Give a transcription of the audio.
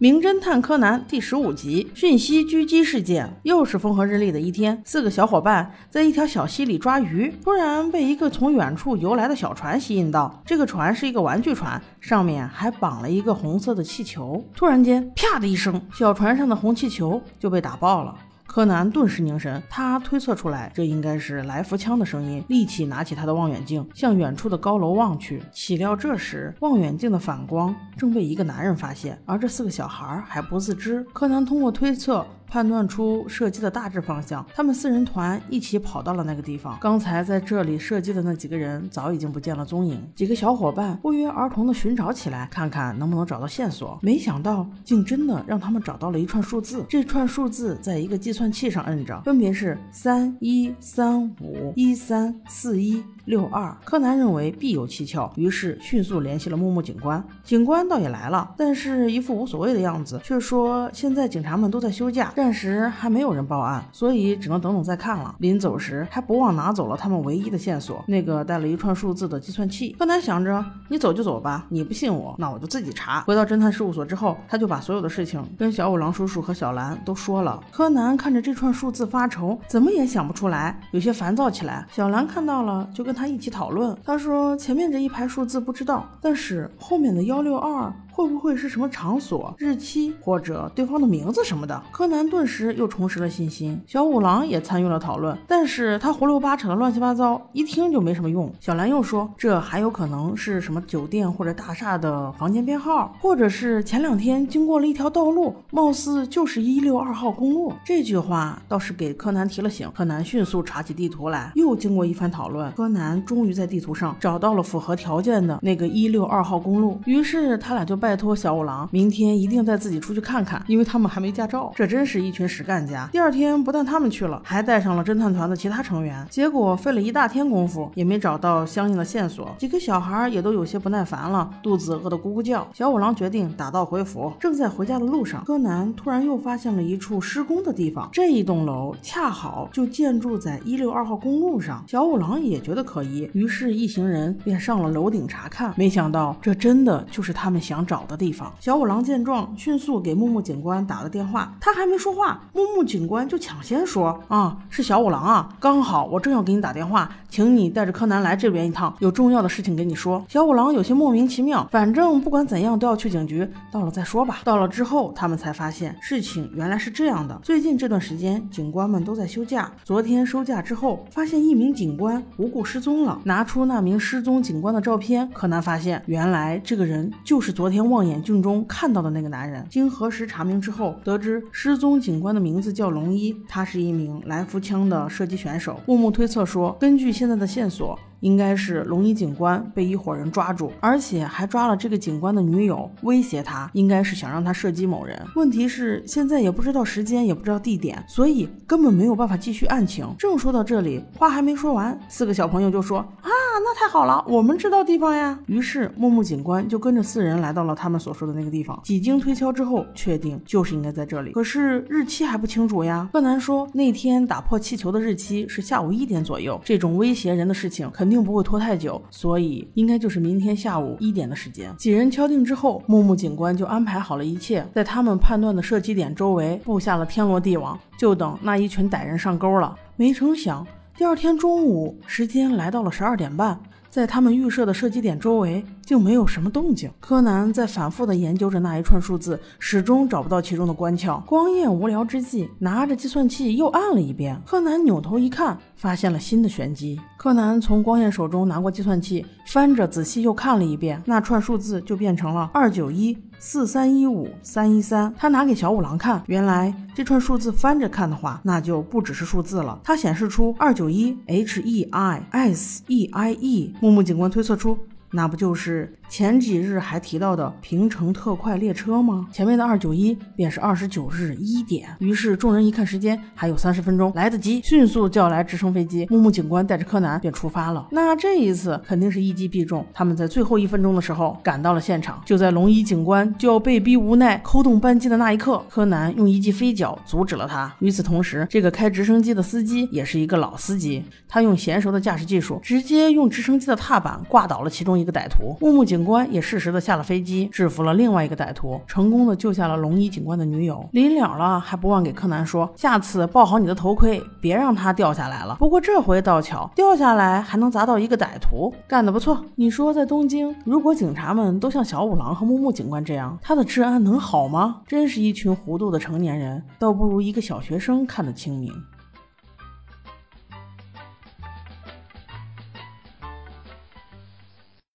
名侦探柯南第十五集：讯息狙击事件。又是风和日丽的一天，四个小伙伴在一条小溪里抓鱼，突然被一个从远处游来的小船吸引到。这个船是一个玩具船，上面还绑了一个红色的气球。突然间，啪的一声，小船上的红气球就被打爆了。柯南顿时凝神，他推测出来，这应该是来福枪的声音。立即拿起他的望远镜，向远处的高楼望去。岂料这时，望远镜的反光正被一个男人发现，而这四个小孩还不自知。柯南通过推测。判断出射击的大致方向，他们四人团一起跑到了那个地方。刚才在这里射击的那几个人早已经不见了踪影。几个小伙伴不约而同地寻找起来，看看能不能找到线索。没想到，竟真的让他们找到了一串数字。这串数字在一个计算器上摁着，分别是三一三五一三四一。六二，柯南认为必有蹊跷，于是迅速联系了木木警官。警官倒也来了，但是一副无所谓的样子，却说现在警察们都在休假，暂时还没有人报案，所以只能等等再看了。临走时还不忘拿走了他们唯一的线索，那个带了一串数字的计算器。柯南想着，你走就走吧，你不信我，那我就自己查。回到侦探事务所之后，他就把所有的事情跟小五郎叔叔和小兰都说了。柯南看着这串数字发愁，怎么也想不出来，有些烦躁起来。小兰看到了，就跟他一起讨论。他说：“前面这一排数字不知道，但是后面的幺六二。”会不会是什么场所、日期或者对方的名字什么的？柯南顿时又重拾了信心。小五郎也参与了讨论，但是他胡乱八扯的乱七八糟，一听就没什么用。小兰又说，这还有可能是什么酒店或者大厦的房间编号，或者是前两天经过了一条道路，貌似就是一六二号公路。这句话倒是给柯南提了醒。柯南迅速查起地图来，又经过一番讨论，柯南终于在地图上找到了符合条件的那个一六二号公路。于是他俩就拜。托小五郎，明天一定带自己出去看看，因为他们还没驾照。这真是一群实干家。第二天，不但他们去了，还带上了侦探团的其他成员。结果费了一大天功夫，也没找到相应的线索。几个小孩也都有些不耐烦了，肚子饿得咕咕叫。小五郎决定打道回府。正在回家的路上，柯南突然又发现了一处施工的地方。这一栋楼恰好就建筑在一六二号公路上。小五郎也觉得可可疑，于是一行人便上了楼顶查看。没想到，这真的就是他们想。找的地方，小五郎见状，迅速给木木警官打了电话。他还没说话，木木警官就抢先说：“啊，是小五郎啊，刚好我正要给你打电话，请你带着柯南来这边一趟，有重要的事情跟你说。”小五郎有些莫名其妙，反正不管怎样都要去警局，到了再说吧。到了之后，他们才发现事情原来是这样的。最近这段时间，警官们都在休假。昨天收假之后，发现一名警官无故失踪了。拿出那名失踪警官的照片，柯南发现原来这个人就是昨天。望远镜中看到的那个男人，经核实查明之后，得知失踪警官的名字叫龙一，他是一名来福枪的射击选手。木木推测说，根据现在的线索。应该是龙一警官被一伙人抓住，而且还抓了这个警官的女友，威胁他，应该是想让他射击某人。问题是现在也不知道时间，也不知道地点，所以根本没有办法继续案情。正说到这里，话还没说完，四个小朋友就说：“啊，那太好了，我们知道地方呀。”于是木木警官就跟着四人来到了他们所说的那个地方。几经推敲之后，确定就是应该在这里。可是日期还不清楚呀。柯南说，那天打破气球的日期是下午一点左右，这种威胁人的事情肯。定不会拖太久，所以应该就是明天下午一点的时间。几人敲定之后，木木警官就安排好了一切，在他们判断的射击点周围布下了天罗地网，就等那一群歹人上钩了。没成想，第二天中午时间来到了十二点半。在他们预设的射击点周围，竟没有什么动静。柯南在反复的研究着那一串数字，始终找不到其中的关窍。光彦无聊之际，拿着计算器又按了一遍。柯南扭头一看，发现了新的玄机。柯南从光彦手中拿过计算器，翻着仔细又看了一遍，那串数字就变成了二九一。四三一五三一三，他拿给小五郎看，原来这串数字翻着看的话，那就不只是数字了。它显示出二九一 H E I S E I E，木木警官推测出，那不就是？前几日还提到的平城特快列车吗？前面的二九一便是二十九日一点。于是众人一看时间还有三十分钟，来得及，迅速叫来直升飞机。木木警官带着柯南便出发了。那这一次肯定是一击必中。他们在最后一分钟的时候赶到了现场。就在龙一警官就要被逼无奈扣动扳机的那一刻，柯南用一记飞脚阻止了他。与此同时，这个开直升机的司机也是一个老司机，他用娴熟的驾驶技术，直接用直升机的踏板挂倒了其中一个歹徒。木木警。警官也适时的下了飞机，制服了另外一个歹徒，成功的救下了龙一警官的女友。临了了，还不忘给柯南说，下次抱好你的头盔，别让它掉下来了。不过这回倒巧，掉下来还能砸到一个歹徒，干得不错。你说在东京，如果警察们都像小五郎和木木警官这样，他的治安能好吗？真是一群糊涂的成年人，倒不如一个小学生看得清明。